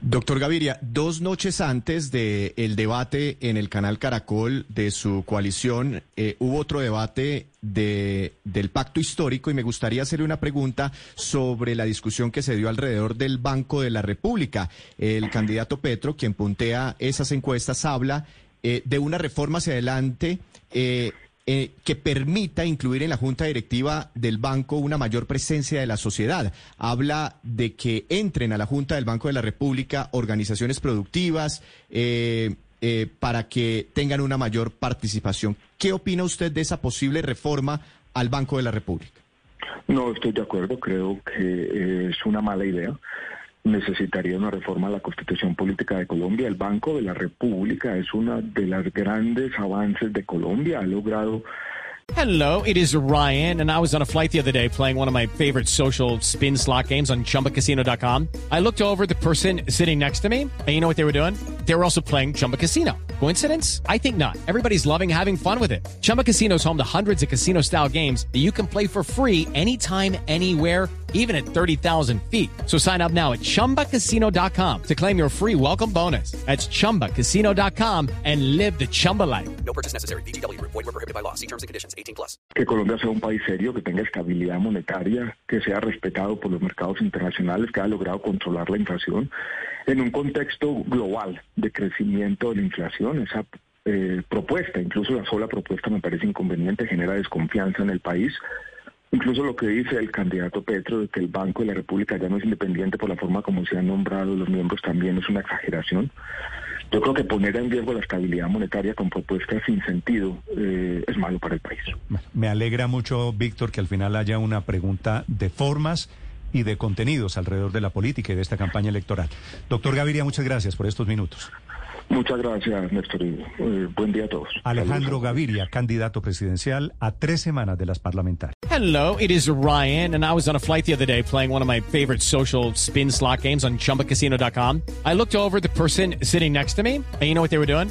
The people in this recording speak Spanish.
Doctor Gaviria, dos noches antes del el debate en el canal Caracol de su coalición, eh, hubo otro debate de, del pacto histórico y me gustaría hacerle una pregunta sobre la discusión que se dio alrededor del Banco de la República. El candidato Petro, quien puntea esas encuestas, habla eh, de una reforma hacia adelante. Eh, eh, que permita incluir en la junta directiva del banco una mayor presencia de la sociedad. Habla de que entren a la junta del Banco de la República organizaciones productivas eh, eh, para que tengan una mayor participación. ¿Qué opina usted de esa posible reforma al Banco de la República? No estoy de acuerdo, creo que es una mala idea necesitaría una reforma a la Constitución Política de Colombia. El Banco de la República es uno de los grandes avances de Colombia. Ha logrado Hello, it is Ryan, and I was on a flight the other day playing one of my favorite social spin slot games on chumbacasino.com. I looked over the person sitting next to me, and you know what they were doing? They were also playing Chumba Casino. Coincidence? I think not. Everybody's loving having fun with it. Chumba Casino is home to hundreds of casino style games that you can play for free anytime, anywhere, even at 30,000 feet. So sign up now at chumbacasino.com to claim your free welcome bonus. That's chumbacasino.com and live the Chumba life. No purchase necessary. VGW Group. Void were prohibited by law. See terms and conditions. 18 plus. que Colombia sea un país serio, que tenga estabilidad monetaria, que sea respetado por los mercados internacionales, que haya logrado controlar la inflación en un contexto global de crecimiento de la inflación. Esa eh, propuesta, incluso la sola propuesta me parece inconveniente, genera desconfianza en el país. Incluso lo que dice el candidato Petro de que el Banco de la República ya no es independiente por la forma como se han nombrado los miembros también es una exageración. Yo creo que poner en riesgo la estabilidad monetaria con propuestas sin sentido eh, es malo para el país. Me alegra mucho, Víctor, que al final haya una pregunta de formas y de contenidos alrededor de la política y de esta campaña electoral. Doctor Gaviria, muchas gracias por estos minutos. Muchas gracias, Néstor. eh, buen día a todos. Alejandro Saludos. Gaviria, candidato presidencial a tres semanas de las parlamentarias. Hello, it is Ryan, and I was on a flight the other day playing one of my favorite social spin slot games on chumbacasino.com. I looked over the person sitting next to me, and you know what they were doing?